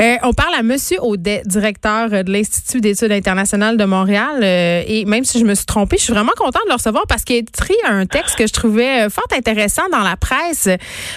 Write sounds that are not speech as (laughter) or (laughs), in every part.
Euh, on parle à Monsieur Audet, directeur de l'Institut d'études internationales de Montréal. Euh, et même si je me suis trompée, je suis vraiment contente de le recevoir parce qu'il a écrit un texte que je trouvais fort intéressant dans la presse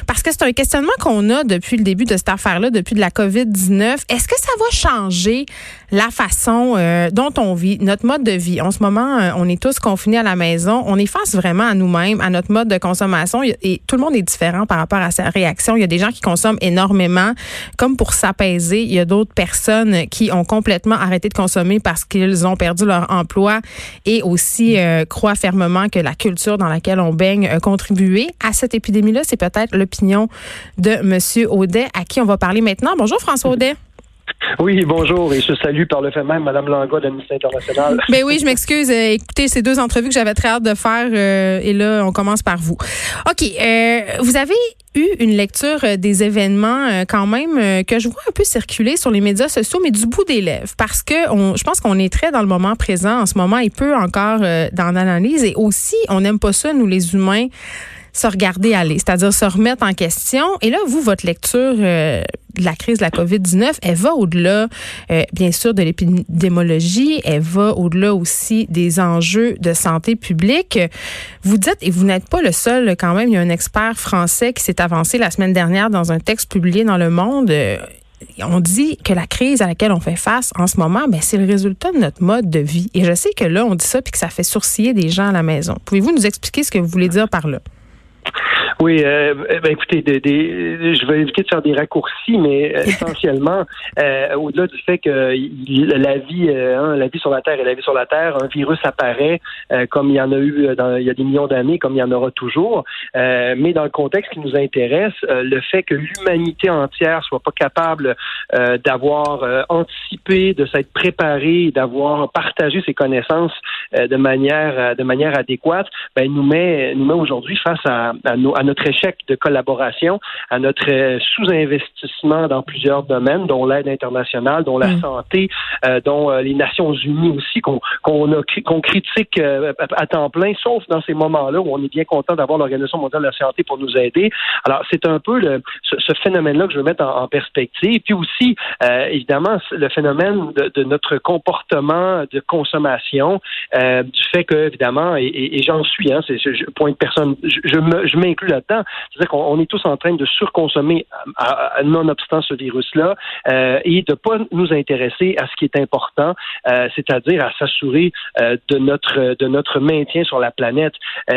parce que c'est un questionnement qu'on a depuis le début de cette affaire-là, depuis de la COVID-19. Est-ce que ça va changer la façon euh, dont on vit, notre mode de vie? En ce moment, on est tous confinés à la maison. On est face vraiment à nous-mêmes, à notre mode de consommation et tout le monde est différent par rapport à sa réaction. Il y a des gens qui consomment énormément comme pour s'apaiser. Il y a d'autres personnes qui ont complètement arrêté de consommer parce qu'ils ont perdu leur emploi et aussi euh, croient fermement que la culture dans laquelle on baigne a contribué à cette épidémie-là. C'est peut-être l'opinion de M. Audet à qui on va parler maintenant. Bonjour François Audet. Oui, bonjour, et je salue par le fait même Mme Langua d'Amnesty International. (laughs) Ben oui, je m'excuse. Euh, écoutez, ces deux entrevues que j'avais très hâte de faire, euh, et là, on commence par vous. OK, euh, vous avez eu une lecture des événements quand même que je vois un peu circuler sur les médias sociaux, mais du bout des lèvres, parce que je pense qu'on est très dans le moment présent en ce moment et peu encore dans l'analyse, et aussi, on n'aime pas ça, nous les humains, se regarder aller, c'est-à-dire se remettre en question. Et là, vous, votre lecture la crise de la COVID-19, elle va au-delà, euh, bien sûr, de l'épidémologie, elle va au-delà aussi des enjeux de santé publique. Vous dites, et vous n'êtes pas le seul quand même, il y a un expert français qui s'est avancé la semaine dernière dans un texte publié dans Le Monde. Euh, on dit que la crise à laquelle on fait face en ce moment, ben, c'est le résultat de notre mode de vie. Et je sais que là, on dit ça puis que ça fait sourciller des gens à la maison. Pouvez-vous nous expliquer ce que vous voulez dire par là? Oui, euh, ben écoutez, je vais éviter de faire des raccourcis, mais euh, (laughs) essentiellement, euh, au-delà du fait que la vie, hein, la vie sur la Terre est la vie sur la Terre, un virus apparaît comme il y en a eu dans, il y a des millions d'années, comme il y en aura toujours. mais dans le contexte qui nous intéresse, le fait que l'humanité entière soit pas capable d'avoir anticipé, de s'être préparée, d'avoir partagé ses connaissances de manière de manière adéquate, ben nous met nous met aujourd'hui face à, à, nos, à notre échec de collaboration, à notre euh, sous-investissement dans plusieurs domaines, dont l'aide internationale, dont la mm. santé, euh, dont euh, les Nations Unies aussi, qu'on critique à temps plein, sauf dans ces moments-là où on est bien content d'avoir l'Organisation mondiale de la santé pour nous aider. Alors, c'est un peu le, ce, phénomène-là que je veux mettre en, perspective. Puis aussi, évidemment, le phénomène de, de, notre comportement de consommation, du fait que, évidemment, et, et, j'en suis, hein, c'est point de personne, je, je m'inclus là c'est-à-dire qu'on est tous en train de surconsommer, nonobstant ce virus-là, euh, et de pas nous intéresser à ce qui est important, euh, c'est-à-dire à s'assurer euh, de notre de notre maintien sur la planète.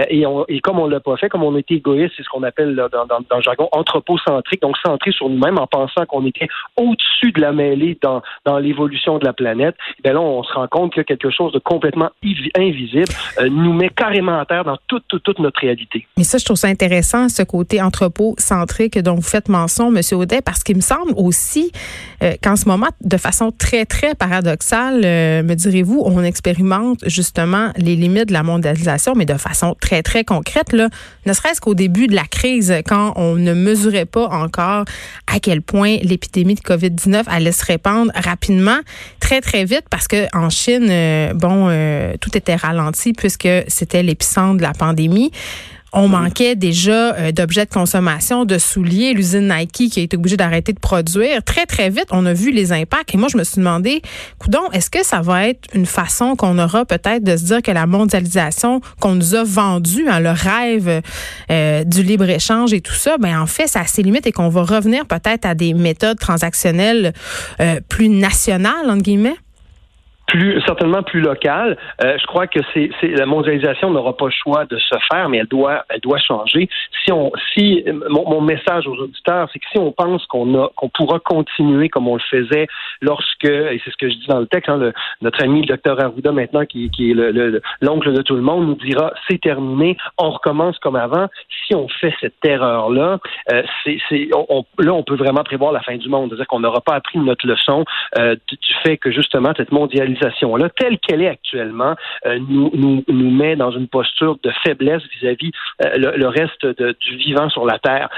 et, comme on l'a pas fait, comme on était égoïste, c'est ce qu'on appelle dans, dans, dans, le jargon anthropocentrique, donc centré sur nous-mêmes en pensant qu'on était au-dessus de la mêlée dans, dans l'évolution de la planète. Et bien là, on se rend compte que quelque chose de complètement invisible nous met carrément à terre dans toute, toute, toute notre réalité. Mais ça, je trouve ça intéressant ce côté anthropocentrique dont vous faites mention, M. Audet, parce qu'il me semble aussi euh, qu'en ce moment, de façon très, très paradoxale, euh, me direz-vous, on expérimente justement les limites de la mondialisation, mais de façon très, très concrète, là, ne serait-ce qu'au début de la crise, quand on ne mesurait pas encore à quel point l'épidémie de COVID-19 allait se répandre rapidement, très, très vite, parce que en Chine, euh, bon, tout était ralenti puisque c'était l'épicentre de la pandémie. On manquait déjà euh, d'objets de consommation, de souliers. L'usine Nike qui a été obligée d'arrêter de produire. Très, très vite, on a vu les impacts. Et moi, je me suis demandé, coudon, est-ce que ça va être une façon qu'on aura peut-être de se dire que la mondialisation qu'on nous a vendue, hein, le rêve euh, du libre-échange et tout ça, ben en fait, ça a ses et qu'on va revenir peut-être à des méthodes transactionnelles euh, plus nationales, entre guillemets? Plus certainement plus local. Euh, je crois que c'est, la mondialisation n'aura pas le choix de se faire, mais elle doit elle doit changer. Si on si mon, mon message aux auditeurs, c'est que si on pense qu'on a qu'on pourra continuer comme on le faisait lorsque et c'est ce que je dis dans le texte, hein, le, notre ami le docteur Arruda maintenant qui, qui est le, l'oncle de tout le monde nous dira c'est terminé, on recommence comme avant. Si on fait cette erreur là, euh, c'est, c'est on, là on peut vraiment prévoir la fin du monde, c'est-à-dire qu'on n'aura pas appris notre leçon euh, du fait que justement cette mondialisation mondialisation-là, telle qu'elle est actuellement, nous, nous, nous met dans une posture de faiblesse vis-à-vis le, reste du vivant sur la Terre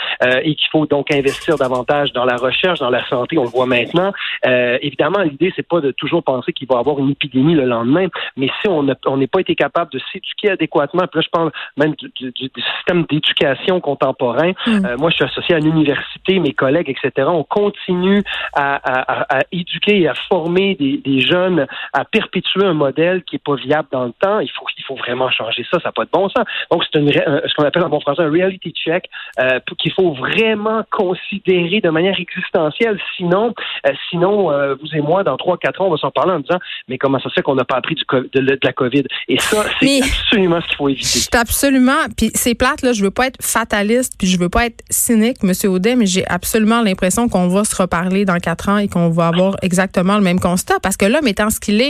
et qu'il faut donc investir davantage dans la recherche, dans la santé, on le voit maintenant. évidemment, l'idée, c'est pas de toujours penser qu'il va y avoir une épidémie le lendemain, mais si on n'est pas été capable de s'éduquer adéquatement, puis là, je parle même du, système d'éducation contemporain, mm. moi, je suis associé à l'université, mes collègues, etc., on continue à, éduquer et à former des, jeunes, à perpétuer un modèle qui n'est pas viable dans le temps. Il faut, il faut vraiment changer ça, ça n'a pas de bon sens. Donc, c'est ce qu'on appelle en bon français un reality check euh, qu'il faut vraiment considérer de manière existentielle. Sinon, euh, sinon euh, vous et moi, dans trois, quatre ans, on va s'en parler en disant, mais comment ça se fait qu'on n'a pas appris du, de, la COVID? Et ça, c'est absolument ce qu'il faut éviter. Absolument. Puis c'est plate, là, je veux pas être fataliste, puis je veux pas être cynique, Monsieur Audet, mais j'ai absolument l'impression qu'on va se reparler dans quatre ans et qu'on va avoir exactement le même constat. Parce que l'homme étant ce qu'il est,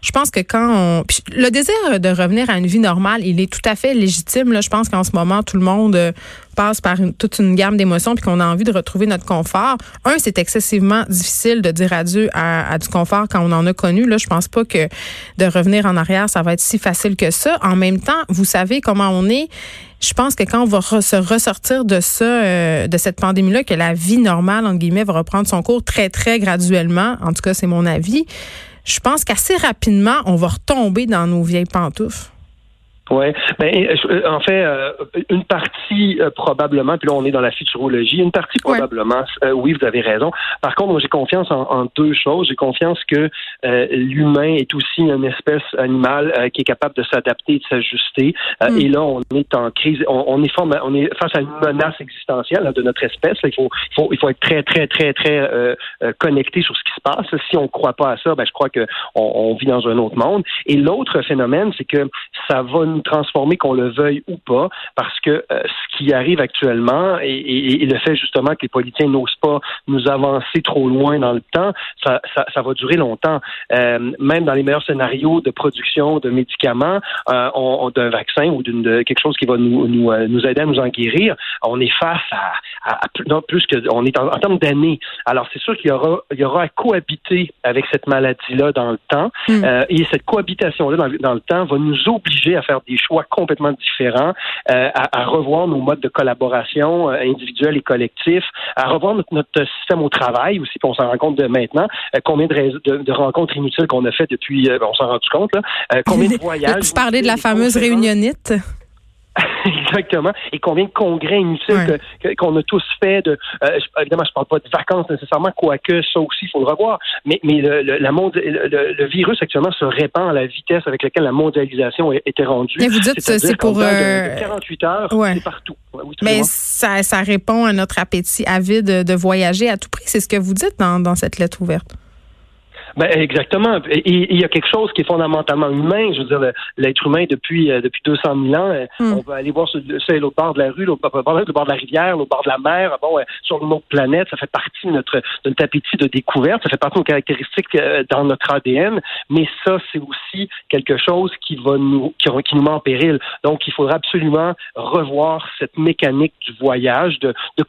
je pense que quand on... le désir de revenir à une vie normale, il est tout à fait légitime. Là. Je pense qu'en ce moment, tout le monde euh, passe par toute une gamme d'émotions puis qu'on a envie de retrouver notre confort. Un, c'est excessivement difficile de dire adieu à, à, du confort quand on en a connu. Là, je pense pas que de revenir en arrière, ça va être si facile que ça. En même temps, vous savez comment on est je pense que quand on va se ressortir de ça, euh, de cette pandémie-là, que la vie normale, entre guillemets, va reprendre son cours très, très graduellement, en tout cas, c'est mon avis, je pense qu'assez rapidement, on va retomber dans nos vieilles pantoufles. Oui, ben, euh, en fait, euh, une partie euh, probablement, puis là on est dans la futurologie, une partie probablement, oui, vous avez raison. Par contre, moi j'ai confiance en, deux choses. J'ai confiance que l'humain est aussi une espèce animale qui est capable de s'adapter et de s'ajuster. Mm. Et là, on est en crise, on, est, on est face à une menace existentielle de notre espèce. il, faut, il, faut, il faut être très, très, très, très connecté sur ce qui se passe. Si on ne croit pas à ça, ben, je crois qu'on on vit dans un autre monde. Et l'autre phénomène, c'est que ça va nous transformer, qu'on le veuille ou pas, parce que euh, ce qui arrive actuellement et, le fait justement que les politiciens n'osent pas nous avancer trop loin dans le temps, ça, ça, va durer longtemps. Euh, même dans les meilleurs scénarios de production de médicaments, euh, on, d'un vaccin ou d'une quelque chose qui va nous, nous, nous, aider à nous en guérir, on est face à, à, non, plus que on est en, termes d'années. Alors c'est sûr qu'il y aura il y aura à cohabiter avec cette maladie là dans le temps mm. et cette cohabitation là dans, dans, le temps va nous obliger à faire des choix complètement différents, euh, à, revoir nos modes de collaboration euh, individuels et collectifs, à revoir notre, système au travail aussi, puis on s'en rend compte de maintenant, euh, combien de, rencontres inutiles qu'on a fait depuis, on s'en rend compte, là, combien de (laughs) voyages. tu parlais de la fameuse réunionnite? (laughs) Exactement. Et combien de congrès inutiles qu'on a tous fait. De, euh, évidemment, je parle pas de vacances nécessairement, quoique ça aussi, il faut le revoir. Mais, mais le, le, la le, virus actuellement se répand à la vitesse avec laquelle la mondialisation était rendue. Mais vous dites c'est pour... 48 euh, heures, c'est partout. mais ça, ça répond à notre appétit avide de voyager à tout prix. C'est ce que vous dites dans, dans cette lettre ouverte. Ben, exactement. Et il y a quelque chose qui est fondamentalement humain. Je veux dire, l'être humain depuis euh, depuis 200 000 ans, euh, hmm. on va aller voir sur, l'autre bord de la rue, l'autre bord, de la rivière, l'autre bord de la mer, bon, sur notre planète. Ça fait partie de notre de notre appétit de découverte. Ça fait partie de nos caractéristiques euh, dans notre ADN. Mais ça, c'est aussi quelque chose qui va nous qui, qui nous met en péril. Donc, il faudra absolument revoir cette mécanique du voyage, de de,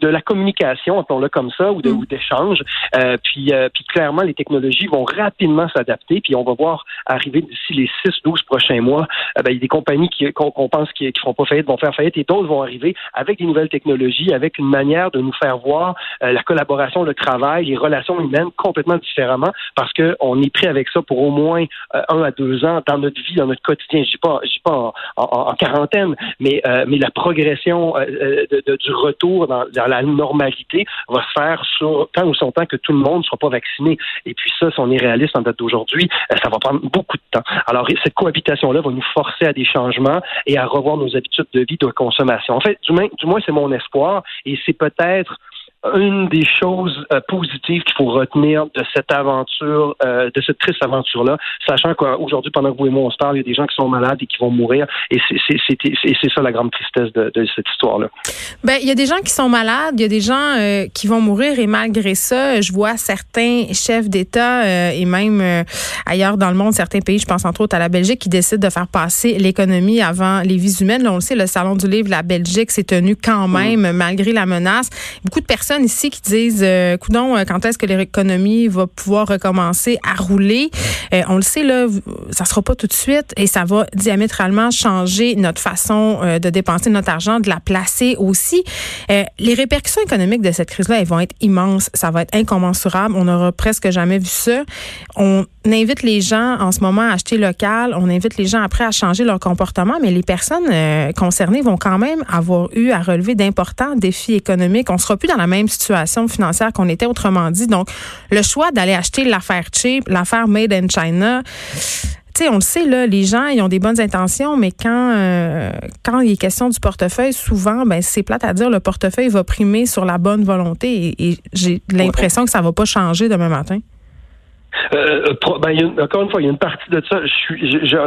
de la communication, appelons-le comme ça, ou hmm. d'échange. Euh, puis, puis clairement, les technologies vont rapidement s'adapter, puis on va voir arriver d'ici les 6-12 prochains mois, euh, ben, il y a des compagnies qu'on pense qui ne feront pas faillite vont faire faillite et d'autres vont arriver avec des nouvelles technologies, avec une manière de nous faire voir euh, la collaboration, le travail, les relations humaines complètement différemment parce qu'on est prêt avec ça pour au moins euh, un à deux ans dans notre vie, dans notre quotidien. Je ne dis pas, je pas en, quarantaine, mais, mais la progression du retour dans, la normalité va se faire sur tant ou son temps que tout le monde ne sera pas vacciné. Et puis ça, si on en date d'aujourd'hui, euh, ça va prendre beaucoup de temps. Alors, cette cohabitation-là va nous forcer à des changements et à revoir nos habitudes de vie, de consommation. En fait, du moins c'est mon espoir et c'est peut-être une des choses euh, positives qu'il faut retenir de cette aventure, euh, de cette triste aventure-là, sachant qu'aujourd'hui, pendant que vous et moi on se parle, il y a des gens qui sont malades et qui vont mourir, et c'est ça la grande tristesse de, de cette histoire-là. Ben, il y a des gens qui sont malades, il y a des gens euh, qui vont mourir, et malgré ça, je vois certains chefs d'État et même ailleurs dans le monde, certains pays, je pense entre autres à la Belgique, qui décident de faire passer l'économie avant les vies humaines. Là, on le sait, le salon du livre, la Belgique s'est tenu quand mm. même malgré la menace. Beaucoup de personnes ici qui disent, euh, coudon, euh, quand est-ce que l'économie va pouvoir recommencer à rouler? Euh, on le sait, là, ça sera pas tout de suite et ça va diamétralement changer notre façon euh, de dépenser notre argent, de la placer aussi. les répercussions économiques de cette crise-là, elles vont être immenses. Ça va être incommensurable. On n'aura presque jamais vu ça. On invite les gens en ce moment à acheter local. On invite les gens après à changer leur comportement, mais les personnes concernées vont quand même avoir eu à relever d'importants défis économiques. On sera plus dans la même situation financière qu'on était autrement dit. Donc, le choix d'aller acheter l'affaire cheap, l'affaire made in China, tu sais, on le sait, là, les gens, ils ont des bonnes intentions, mais quand, euh, quand il est question du portefeuille, souvent, ben, c'est plate à dire, le portefeuille va primer sur la bonne volonté et, et j'ai l'impression que ça va pas changer demain matin. Euh, euh ben, encore une fois, il y a une partie de ça,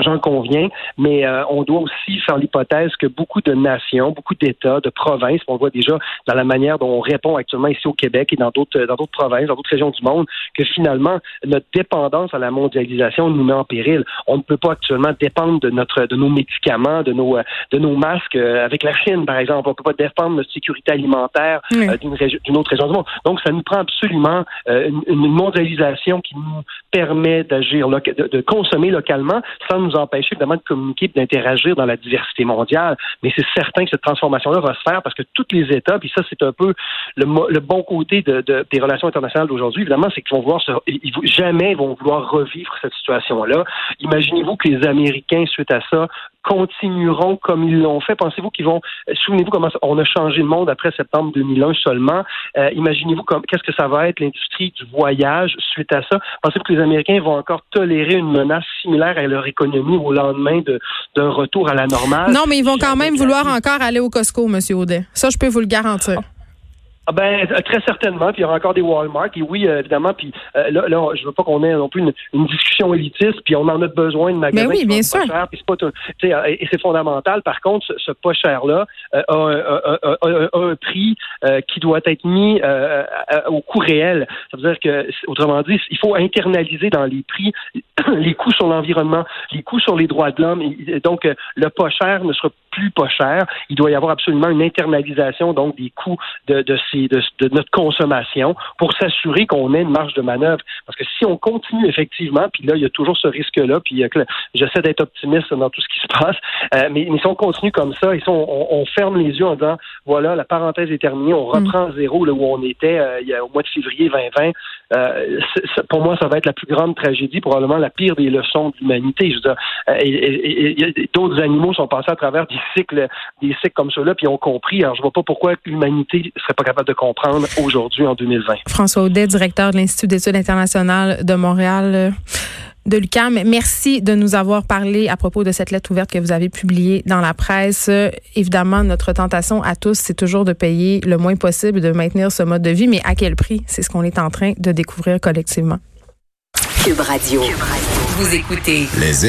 j'en conviens, mais euh, on doit aussi faire l'hypothèse que beaucoup de nations, beaucoup d'États, de provinces, on voit déjà dans la manière dont on répond actuellement ici au Québec et dans d'autres dans d'autres provinces, dans d'autres régions du monde, que finalement notre dépendance à la mondialisation nous met en péril. On ne peut pas actuellement dépendre de notre de nos médicaments, de nos de nos masques euh, avec la Chine, par exemple. On ne peut pas dépendre de notre sécurité alimentaire d'une autre région du monde. Donc, ça nous prend absolument une, une mondialisation qui nous permet d'agir, de, de, consommer localement sans nous empêcher évidemment de communiquer et d'interagir dans la diversité mondiale. Mais c'est certain que cette transformation-là va se faire parce que tous les États, puis ça c'est un peu le, bon côté de, des relations internationales d'aujourd'hui, évidemment, c'est qu'ils vont vouloir se, ils, vont vouloir revivre cette situation-là. Imaginez-vous que les Américains, suite à ça, continueront comme ils l'ont fait. Pensez-vous qu'ils vont, souvenez-vous comment on a changé le monde après septembre 2001 seulement. Euh, imaginez-vous qu'est-ce que ça va être l'industrie du voyage suite à ça? Pensez-vous que les Américains vont encore tolérer une menace similaire à leur économie au lendemain d'un retour à la normale? Non, mais ils vont quand même vouloir encore aller au Costco, Monsieur Audet. Ça, je peux vous le garantir. Ah ben euh, très certainement. Puis il y aura encore des Walmart. Et oui, euh, évidemment. Puis euh, là, là, je veux pas qu'on ait non plus une, discussion élitiste. Puis on en a besoin de magasins. Mais oui, bien sûr. Cher, puis pas et c'est fondamental. Par contre, ce, pas cher là a, a, un prix qui doit être mis au coût réel. Ça veut dire que, autrement dit, il faut internaliser dans les prix (clears throat) les coûts sur l'environnement, les coûts sur les droits de l'homme. Donc le pas cher ne sera plus pas cher. Il doit y avoir absolument une internalisation donc des coûts de, de ces de, notre consommation pour s'assurer qu'on ait une marge de manœuvre. Parce que si on continue effectivement, puis là, il y a toujours ce risque-là, puis euh, j'essaie d'être optimiste dans tout ce qui se passe, euh, mais, si on continue comme ça, et si on, ferme les yeux en disant, voilà, la parenthèse est terminée, on reprend mm. zéro là où on était euh, il y a, au mois de février 2020, pour moi, ça va être la plus grande tragédie, probablement la pire des leçons de l'humanité. Je veux dire, et, d'autres animaux sont passés à travers des cycles, des cycles comme ceux-là, puis ont compris. Alors, je vois pas pourquoi l'humanité serait pas capable de comprendre aujourd'hui en 2020. François Audet, directeur de l'Institut d'études internationales de Montréal euh, de l'UQAM. Merci de nous avoir parlé à propos de cette lettre ouverte que vous avez publiée dans la presse. évidemment, notre tentation à tous, c'est toujours de payer le moins possible, de maintenir ce mode de vie, mais à quel prix? C'est ce qu'on est en train de découvrir collectivement. Cube Radio. Vous écoutez les